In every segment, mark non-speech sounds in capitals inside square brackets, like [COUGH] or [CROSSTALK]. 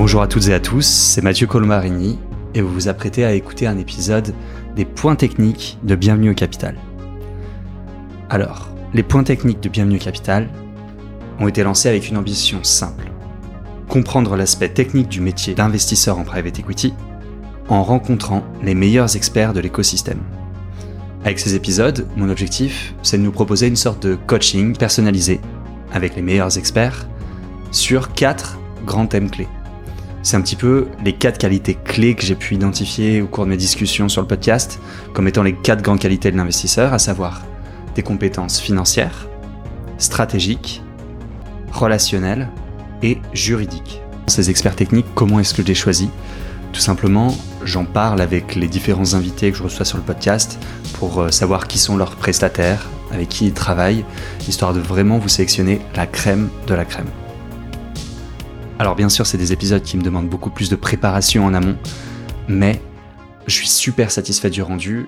Bonjour à toutes et à tous, c'est Mathieu Colmarini et vous vous apprêtez à écouter un épisode des points techniques de Bienvenue au Capital. Alors, les points techniques de Bienvenue au Capital ont été lancés avec une ambition simple. Comprendre l'aspect technique du métier d'investisseur en private equity en rencontrant les meilleurs experts de l'écosystème. Avec ces épisodes, mon objectif, c'est de nous proposer une sorte de coaching personnalisé avec les meilleurs experts sur quatre grands thèmes clés. C'est un petit peu les quatre qualités clés que j'ai pu identifier au cours de mes discussions sur le podcast comme étant les quatre grandes qualités de l'investisseur, à savoir des compétences financières, stratégiques, relationnelles et juridiques. Ces experts techniques, comment est-ce que je les choisis Tout simplement, j'en parle avec les différents invités que je reçois sur le podcast pour euh, savoir qui sont leurs prestataires, avec qui ils travaillent, histoire de vraiment vous sélectionner la crème de la crème. Alors bien sûr, c'est des épisodes qui me demandent beaucoup plus de préparation en amont, mais je suis super satisfait du rendu.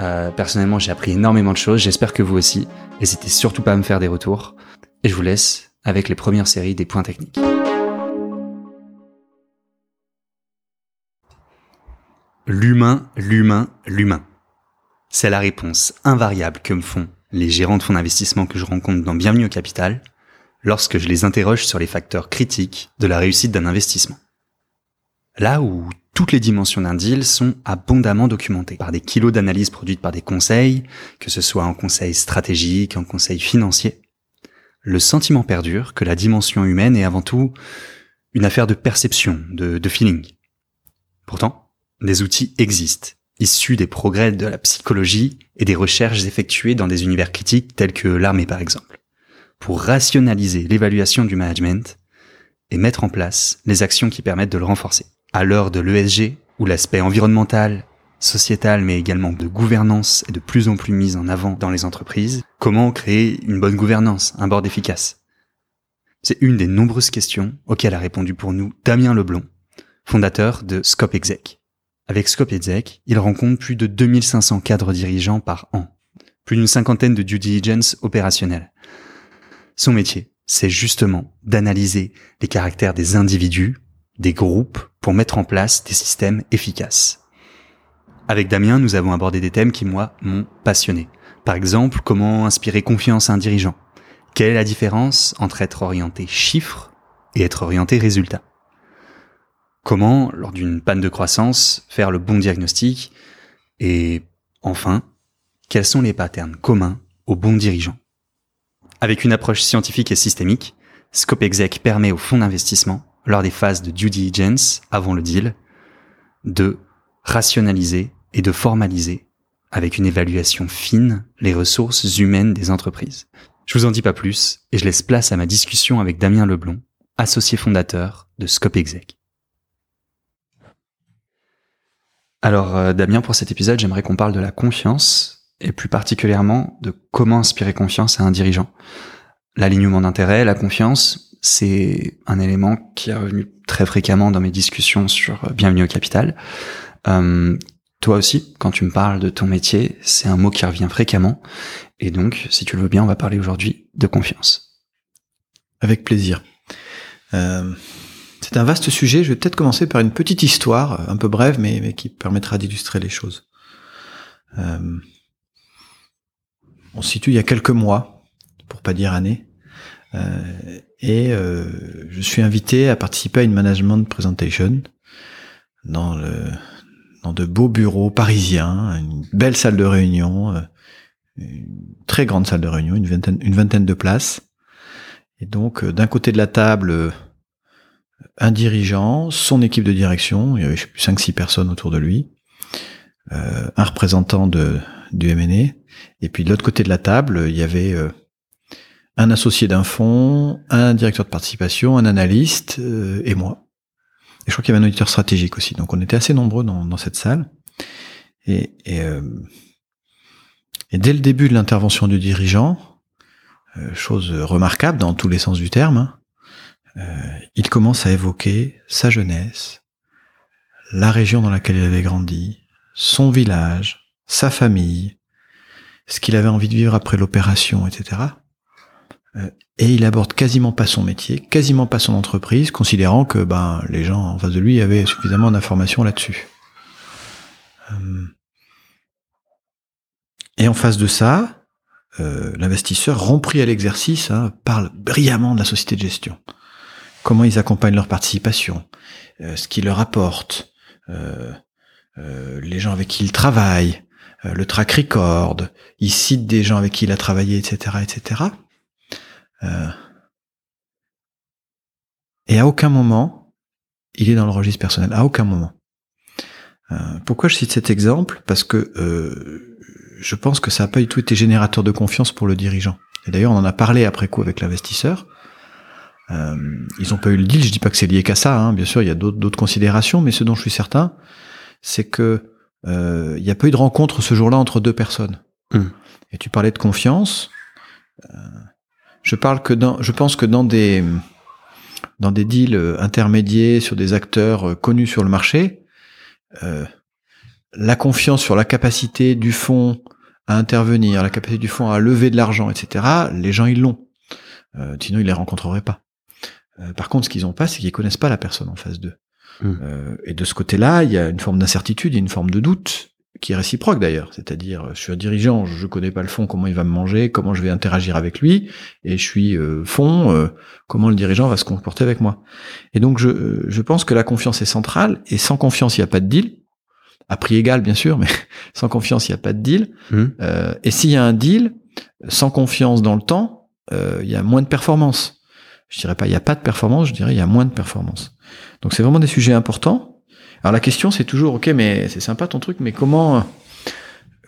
Euh, personnellement, j'ai appris énormément de choses, j'espère que vous aussi. N'hésitez surtout pas à me faire des retours. Et je vous laisse avec les premières séries des points techniques. L'humain, l'humain, l'humain. C'est la réponse invariable que me font les gérants de fonds d'investissement que je rencontre dans Bienvenue au Capital lorsque je les interroge sur les facteurs critiques de la réussite d'un investissement. Là où toutes les dimensions d'un deal sont abondamment documentées par des kilos d'analyses produites par des conseils, que ce soit en conseil stratégique, en conseil financier, le sentiment perdure que la dimension humaine est avant tout une affaire de perception, de, de feeling. Pourtant, des outils existent, issus des progrès de la psychologie et des recherches effectuées dans des univers critiques tels que l'armée par exemple, pour rationaliser l'évaluation du management et mettre en place les actions qui permettent de le renforcer. À l'heure de l'ESG, où l'aspect environnemental, sociétal, mais également de gouvernance est de plus en plus mis en avant dans les entreprises, comment créer une bonne gouvernance, un board efficace? C'est une des nombreuses questions auxquelles a répondu pour nous Damien Leblon, fondateur de Scope Exec. Avec Scope Exec, il rencontre plus de 2500 cadres dirigeants par an, plus d'une cinquantaine de due diligence opérationnelles. Son métier, c'est justement d'analyser les caractères des individus, des groupes, pour mettre en place des systèmes efficaces. Avec Damien, nous avons abordé des thèmes qui, moi, m'ont passionné. Par exemple, comment inspirer confiance à un dirigeant Quelle est la différence entre être orienté chiffres et être orienté résultat Comment, lors d'une panne de croissance, faire le bon diagnostic Et enfin, quels sont les patterns communs aux bons dirigeants Avec une approche scientifique et systémique, Scope Exec permet aux fonds d'investissement, lors des phases de due diligence avant le deal, de rationaliser et de formaliser avec une évaluation fine les ressources humaines des entreprises. Je vous en dis pas plus et je laisse place à ma discussion avec Damien Leblon, associé fondateur de Scope Exec. Alors euh, Damien, pour cet épisode, j'aimerais qu'on parle de la confiance et plus particulièrement de comment inspirer confiance à un dirigeant. L'alignement d'intérêt, la confiance, c'est un élément qui est revenu très fréquemment dans mes discussions sur Bienvenue au Capital. Euh, toi aussi, quand tu me parles de ton métier, c'est un mot qui revient fréquemment. Et donc, si tu le veux bien, on va parler aujourd'hui de confiance. Avec plaisir. Euh, c'est un vaste sujet. Je vais peut-être commencer par une petite histoire, un peu brève, mais, mais qui permettra d'illustrer les choses. Euh, on se situe il y a quelques mois, pour pas dire années, euh, et euh, je suis invité à participer à une management presentation dans de beaux bureaux parisiens, une belle salle de réunion, euh, une très grande salle de réunion, une vingtaine, de places. Et donc, d'un côté de la table, un dirigeant, son équipe de direction, il y avait 5-6 personnes autour de lui, un représentant de, du MNE, et puis de l'autre côté de la table, il y avait euh, un associé d'un fonds, un directeur de participation, un analyste euh, et moi. Et je crois qu'il y avait un auditeur stratégique aussi, donc on était assez nombreux dans, dans cette salle. Et, et, et, dès le début de l'intervention du dirigeant, chose remarquable dans tous les sens du terme, hein, euh, il commence à évoquer sa jeunesse, la région dans laquelle il avait grandi, son village, sa famille, ce qu'il avait envie de vivre après l'opération, etc. Euh, et il aborde quasiment pas son métier, quasiment pas son entreprise, considérant que ben les gens en face de lui avaient suffisamment d'informations là-dessus. Euh, et en face de ça, euh, l'investisseur rempli à l'exercice hein, parle brillamment de la société de gestion. Comment ils accompagnent leur participation, ce qu'ils leur apportent, les gens avec qui ils travaillent, le track record, il cite des gens avec qui il a travaillé, etc., etc. Euh, et à aucun moment, il est dans le registre personnel. À aucun moment. Euh, pourquoi je cite cet exemple? Parce que euh, je pense que ça n'a pas du tout été générateur de confiance pour le dirigeant. Et d'ailleurs, on en a parlé après coup avec l'investisseur. ils n'ont pas eu le deal. Je dis pas que c'est lié qu'à ça. Hein. Bien sûr, il y a d'autres considérations, mais ce dont je suis certain, c'est que il n'y a pas eu de rencontre ce jour-là entre deux personnes. Mmh. Et tu parlais de confiance. Je parle que dans, je pense que dans des dans des deals euh, intermédiaires sur des acteurs euh, connus sur le marché, euh, la confiance sur la capacité du fonds à intervenir, la capacité du fonds à lever de l'argent, etc. Les gens ils l'ont. Euh, sinon ils les rencontreraient pas. Euh, par contre, ce qu'ils ont pas, c'est qu'ils connaissent pas la personne en face d'eux. Mmh. et de ce côté-là, il y a une forme d'incertitude, une forme de doute qui est réciproque d'ailleurs, c'est-à-dire je suis un dirigeant, je connais pas le fond, comment il va me manger, comment je vais interagir avec lui, et je suis euh, fond, euh, comment le dirigeant va se comporter avec moi. Et donc je, euh, je pense que la confiance est centrale, et sans confiance il n'y a pas de deal, à prix égal bien sûr, [LAUGHS] mais sans confiance il n'y a pas de deal. Mmh. et s'il y a un deal, sans confiance dans le temps, il y a moins de performance. Je dirais pas il n'y a pas de performance, je dirais il y a moins de performance. Donc c'est vraiment des sujets importants. Alors la question c'est toujours ok mais c'est sympa ton truc mais comment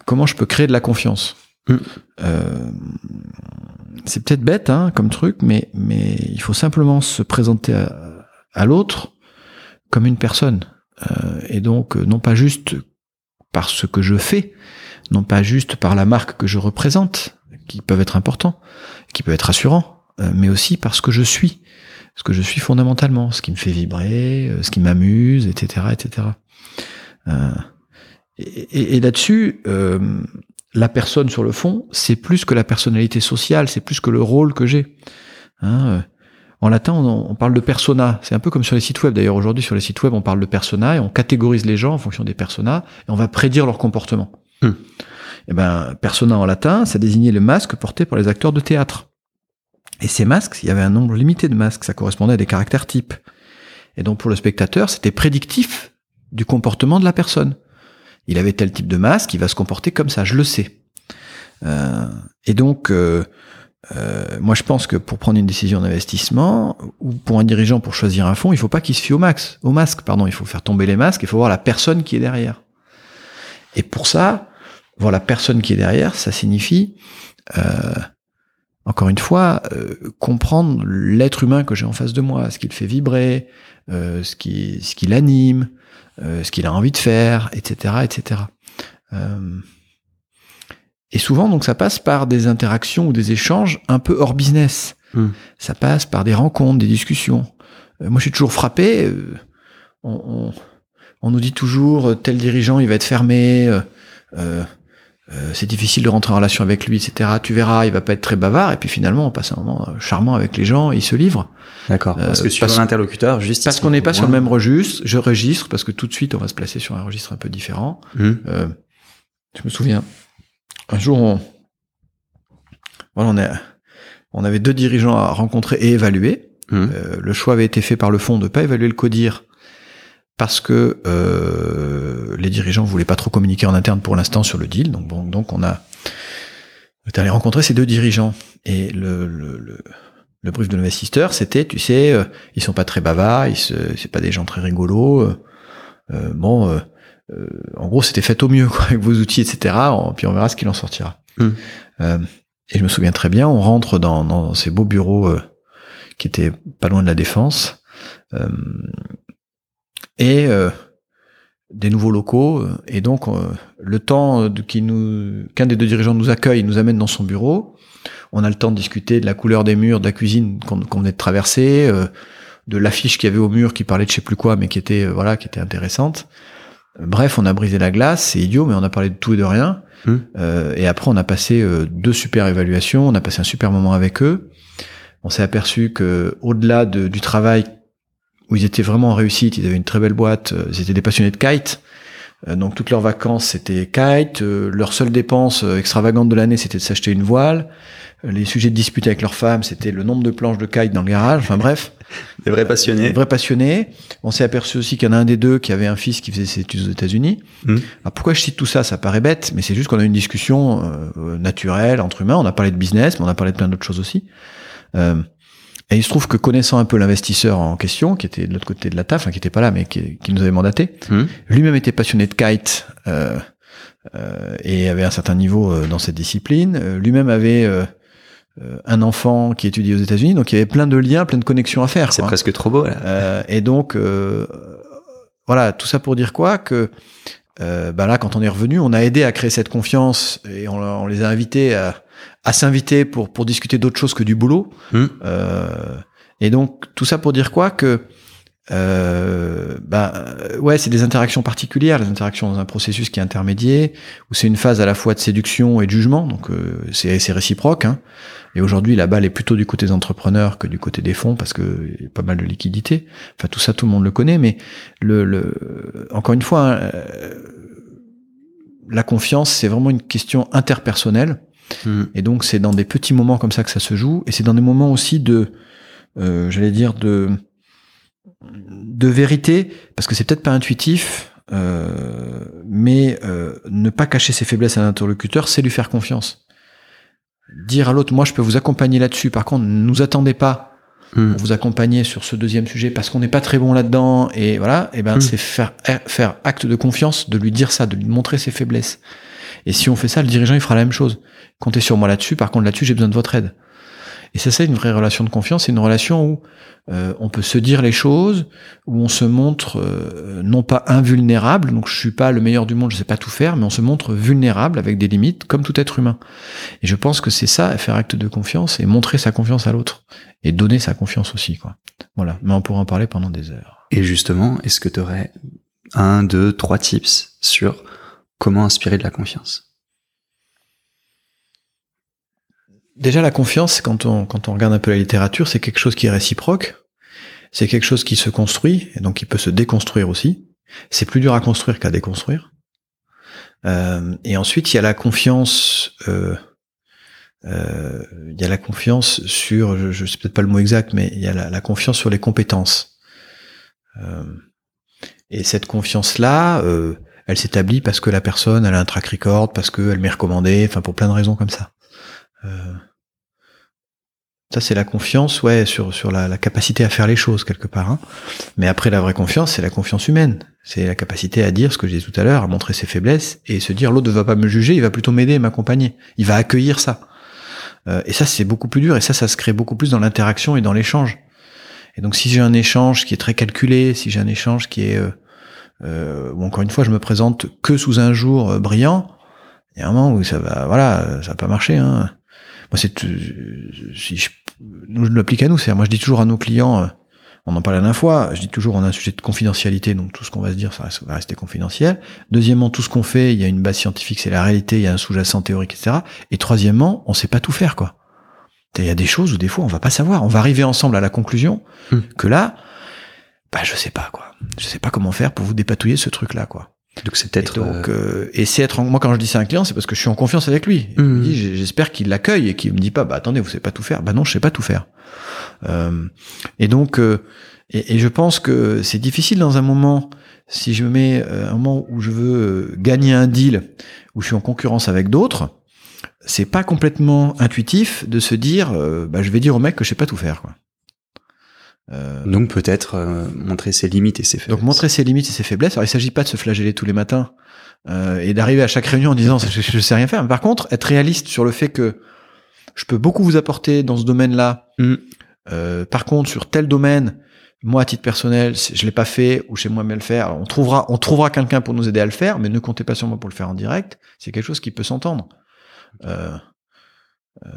comment je peux créer de la confiance? Mm. euh, C'est peut-être bête hein, comme truc mais mais il faut simplement se présenter à, l'autre comme une personne euh, et donc non pas juste par ce que je fais, non pas juste par la marque que je représente qui peuvent être importants, qui peuvent être rassurants, euh, mais aussi parce que je suis ce que je suis fondamentalement, ce qui me fait vibrer, euh, ce qui m'amuse, etc., etc. Euh, et, et, là-dessus, euh, la personne sur le fond, c'est plus que la personnalité sociale, c'est plus que le rôle que j'ai. Hein, euh, en latin, on, on, parle de persona. C'est un peu comme sur les sites web. D'ailleurs, aujourd'hui, sur les sites web, on parle de persona et on catégorise les gens en fonction des personas et on va prédire leur comportement. Et eh ben, persona en latin, ça désignait le masque porté par les acteurs de théâtre. Et ces masques, il y avait un nombre limité de masques, ça correspondait à des caractères types. Et donc pour le spectateur, c'était prédictif du comportement de la personne. Il avait tel type de masque, il va se comporter comme ça, je le sais. Euh, et donc, euh, euh, moi je pense que pour prendre une décision d'investissement, ou pour un dirigeant pour choisir un fonds, il faut pas qu'il se fie au max, au masque, pardon, il faut faire tomber les masques, il faut voir la personne qui est derrière. Et pour ça, voir la personne qui est derrière, ça signifie encore une fois, euh, comprendre l'être humain que j'ai en face de moi, ce qu'il fait vibrer, euh, ce qui ce qui l'anime, euh, ce qu'il a envie de faire, etc., etc. et souvent, donc, ça passe par des interactions ou des échanges un peu hors business. Hmm. Ça passe par des rencontres, des discussions. moi, je suis toujours frappé. On, on, on, nous dit toujours tel dirigeant, il va être fermé. Euh, c'est difficile de rentrer en relation avec lui, etc. Tu verras, il va pas être très bavard, et puis finalement, on passe un moment euh, charmant avec les gens, il se livre. D'accord. Euh, parce que sur l'interlocuteur, juste parce qu'on n'est pas sur le même registre. Je registre parce que tout de suite, on va se placer sur un registre un peu différent. Mmh. je me souviens, un jour, on, voilà, on, est, on avait deux dirigeants à rencontrer et évaluer. Mmh. le choix avait été fait par le fond de pas évaluer le codir parce que euh, les dirigeants voulaient pas trop communiquer en interne pour l'instant sur le deal. Donc bon, donc on a est allé rencontrer ces deux dirigeants et le, le, le, le brief de l'investisseur, c'était, tu sais, euh, ils sont pas très bavards, ils c'est pas des gens très rigolos. Euh, euh bon, euh, en gros, c'était fait au mieux [LAUGHS] quoi, avec vos outils, etc. puis on verra ce qu'il en sortira. Hmm. et je me souviens très bien, on rentre dans, dans ces beaux bureaux qui étaient pas loin de la défense et euh, des nouveaux locaux. Euh, et donc, euh, le temps nous, qu'un des deux dirigeants nous accueille, nous amène dans son bureau. On a le temps de discuter de la couleur des murs, de la cuisine qu'on venait de traverser, de l'affiche qu'il y avait au mur qui parlait de je sais plus quoi, mais qui était voilà, qui était intéressante. Bref, on a brisé la glace, c'est idiot, mais on a parlé de tout et de rien. Mmh. et après, on a passé deux super évaluations, on a passé un super moment avec eux. on s'est aperçu que au-delà de, du travail où ils étaient vraiment en réussite, ils avaient une très belle boîte, euh, ils étaient des passionnés de kite. Euh, donc toutes leurs vacances c'était kite, euh, leur seule dépense extravagante de l'année c'était de s'acheter une voile. Les sujets de dispute avec leurs femmes c'était le nombre de planches de kite dans le garage. Enfin bref, des vrais passionnés. Des vrais passionnés. On s'est aperçu aussi qu'il y en a un des deux qui avait un fils qui faisait ses études aux États-Unis. Hmm. Alors pourquoi je cite tout ça? Ça paraît bête, mais c'est juste qu'on a eu une discussion naturelle entre humains. On a parlé de business, mais on a parlé de plein d'autres choses aussi. Euh, et il se trouve que connaissant un peu l'investisseur en question, qui était de l'autre côté de la taf, qui était pas là, mais qui, nous avait mandaté, hmm. lui-même était passionné de kite euh, euh, et avait un certain niveau euh, dans cette discipline. Euh, lui-même avait un enfant qui étudiait aux États-Unis, donc il y avait plein de liens, plein de connexions à faire. C'est presque trop beau. Là. et donc voilà, tout ça pour dire quoi? Que bah là, quand on est revenu, on a aidé à créer cette confiance et on, on les a invités à à s'inviter pour pour discuter d'autres choses que du boulot. Hmm. Euh, et donc tout ça pour dire quoi que euh, bah ouais, c'est des interactions particulières, les interactions dans un processus qui est intermédiaire, où c'est une phase à la fois de séduction et de jugement, donc euh, c'est c'est réciproque. Hein. Et aujourd'hui, la balle est plutôt du côté des entrepreneurs que du côté des fonds parce que y a pas mal de liquidités. Enfin, tout ça, tout le monde le connaît, mais le, le encore une fois, hein, euh, la confiance, c'est vraiment une question interpersonnelle Mm. Et donc c'est dans des petits moments comme ça que ça se joue, et c'est dans des moments aussi de, euh, j'allais dire de de vérité, parce que c'est peut-être pas intuitif, euh, mais euh, ne pas cacher ses faiblesses à l'interlocuteur, c'est lui faire confiance. Dire à l'autre, moi je peux vous accompagner là-dessus. Par contre, ne nous attendez pas mm. pour vous accompagner sur ce deuxième sujet parce qu'on n'est pas très bon là-dedans. Et voilà, et ben mm. c'est faire faire acte de confiance, de lui dire ça, de lui montrer ses faiblesses. Et si on fait ça, le dirigeant il fera la même chose comptez sur moi là-dessus. Par contre, là-dessus, j'ai besoin de votre aide. Et ça, c'est une vraie relation de confiance. C'est une relation où euh, on peut se dire les choses, où on se montre euh, non pas invulnérable. Donc, je suis pas le meilleur du monde, je sais pas tout faire, mais on se montre vulnérable avec des limites, comme tout être humain. Et je pense que c'est ça, faire acte de confiance et montrer sa confiance à l'autre et donner sa confiance aussi, quoi. Voilà. Mais on pourrait en parler pendant des heures. Et justement, est-ce que tu aurais un, deux, trois tips sur comment inspirer de la confiance? Déjà, la confiance, quand on, quand on regarde un peu la littérature, c'est quelque chose qui est réciproque. C'est quelque chose qui se construit, et donc qui peut se déconstruire aussi. C'est plus dur à construire qu'à déconstruire. Euh, et ensuite, il y a la confiance. Euh, euh, il y a la confiance sur, je, je sais peut-être pas le mot exact, mais il y a la, confiance sur les compétences. et cette confiance-là, elle s'établit parce que la personne, elle a un track record, parce qu'elle m'est recommandée, enfin pour plein de raisons comme ça. Euh, ça, c'est la confiance, ouais, sur, sur la, capacité à faire les choses, quelque part. Hein. Mais après, la vraie confiance, c'est la confiance humaine. C'est la capacité à dire ce que j'ai dit tout à l'heure, à montrer ses faiblesses, et se dire, l'autre ne va pas me juger, il va plutôt m'aider m'accompagner. Il va accueillir ça. Euh, et ça, c'est beaucoup plus dur, et ça, ça se crée beaucoup plus dans l'interaction et dans l'échange. Et donc, si j'ai un échange qui est très calculé, si j'ai un échange qui est... Euh, euh, ou encore une fois, je me présente que sous un jour euh, brillant, il y a un moment où ça va, voilà, ça va pas marcher. Hein. Moi, c'est si je, nous je l'applique à nous, c'est moi je dis toujours à nos clients, euh, on en parlait la dernière fois, je dis toujours on a un sujet de confidentialité, donc tout ce qu'on va se dire, ça va rester confidentiel. Deuxièmement, tout ce qu'on fait, il y a une base scientifique, c'est la réalité, il y a un sous-jacent théorique, etc. Et troisièmement, on sait pas tout faire, quoi. Il y a des choses où des fois on va pas savoir. On va arriver ensemble à la conclusion hmm. que là, bah je sais pas quoi. Je sais pas comment faire pour vous dépatouiller ce truc-là, quoi. Donc c'est peut-être. Et, donc, euh, euh, et c'est être. En... Moi, quand je dis ça à un client, c'est parce que je suis en confiance avec lui. Mmh. J'espère qu'il l'accueille et qu'il me dit pas, bah attendez, vous savez pas tout faire. Bah non, je sais pas tout faire. Euh, et donc, euh, et, et, je pense que c'est difficile dans un moment. Si je me mets un moment où je veux gagner un deal, où je suis en concurrence avec d'autres, c'est pas complètement intuitif de se dire, bah je vais dire au mec que je sais pas tout faire. Quoi. Euh, Donc peut-être euh, montrer ses limites et ses faiblesses. Donc montrer ses limites et ses faiblesses. Alors il s'agit pas de se flageller tous les matins euh, et d'arriver à chaque réunion en disant je, je, sais rien faire. Mais par contre, être réaliste sur le fait que je peux beaucoup vous apporter dans ce domaine-là. Mm. Euh, par contre, sur tel domaine, moi à titre personnel, je l'ai pas fait ou chez moi mais le faire. on trouvera, on trouvera quelqu'un pour nous aider à le faire, mais ne comptez pas sur moi pour le faire en direct. C'est quelque chose qui peut s'entendre. Euh, euh,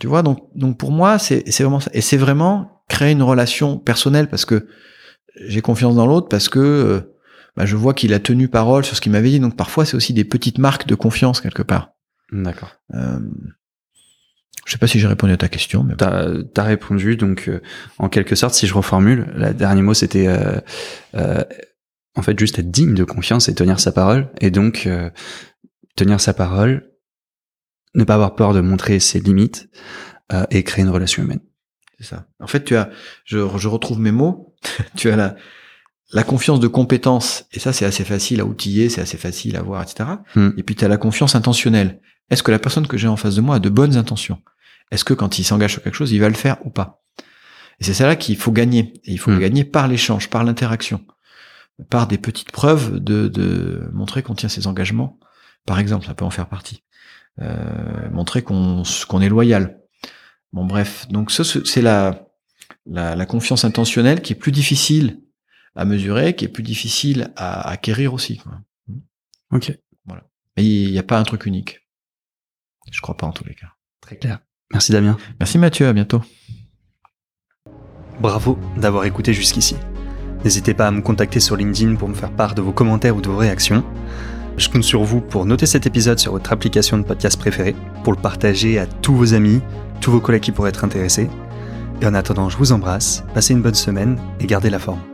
tu vois, donc, donc pour moi, c'est vraiment ça. Et c'est vraiment créer une relation personnelle parce que j'ai confiance dans l'autre, parce que euh, bah, je vois qu'il a tenu parole sur ce qu'il m'avait dit. Donc parfois, c'est aussi des petites marques de confiance quelque part. D'accord. Euh, Je sais pas si j'ai répondu à ta question, mais t'as as répondu. Donc, euh, en quelque sorte, si je reformule, le dernier mot c'était euh, euh, en fait juste être digne de confiance et tenir sa parole. Et donc tenir sa parole, ne pas avoir peur de montrer ses limites et créer une relation humaine. C'est ça. En fait, tu as, je, je retrouve mes mots. [LAUGHS] tu as la la confiance de compétence, et ça c'est assez facile à outiller, c'est assez facile à voir, etc. Hmm. Et puis tu as la confiance intentionnelle. Est-ce que la personne que j'ai en face de moi a de bonnes intentions? Est-ce que quand il s'engage sur quelque chose, il va le faire ou pas? Et c'est ça là qu'il faut gagner. Et il faut hmm. gagner par l'échange, par l'interaction, par des petites preuves de, de montrer qu'on tient ses engagements. Par exemple, ça peut en faire partie. Euh, montrer qu'on qu'on est loyal. Bon bref, donc ça c'est la, la, la confiance intentionnelle qui est plus difficile à mesurer, qui est plus difficile à acquérir aussi. Quoi. Ok. Voilà. Mais il n'y a pas un truc unique. Je crois pas en tous les cas. Très clair. Merci Damien. Merci Mathieu, à bientôt. Bravo d'avoir écouté jusqu'ici. N'hésitez pas à me contacter sur LinkedIn pour me faire part de vos commentaires ou de vos réactions. Je compte sur vous pour noter cet épisode sur votre application de podcast préférée, pour le partager à tous vos amis, tous vos collègues qui pourraient être intéressés. Et en attendant, je vous embrasse, passez une bonne semaine et gardez la forme.